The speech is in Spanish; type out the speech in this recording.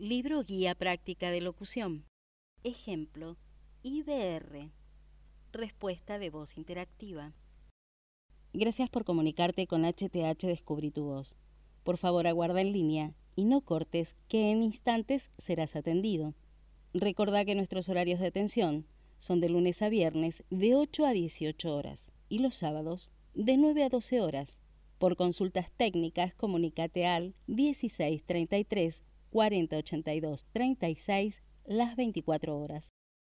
Libro Guía Práctica de Locución. Ejemplo, IBR. Respuesta de voz interactiva. Gracias por comunicarte con HTH Descubrí tu voz. Por favor, aguarda en línea y no cortes, que en instantes serás atendido. Recordá que nuestros horarios de atención son de lunes a viernes de 8 a 18 horas y los sábados de 9 a 12 horas. Por consultas técnicas, comunícate al 1633 4082 36 las 24 horas.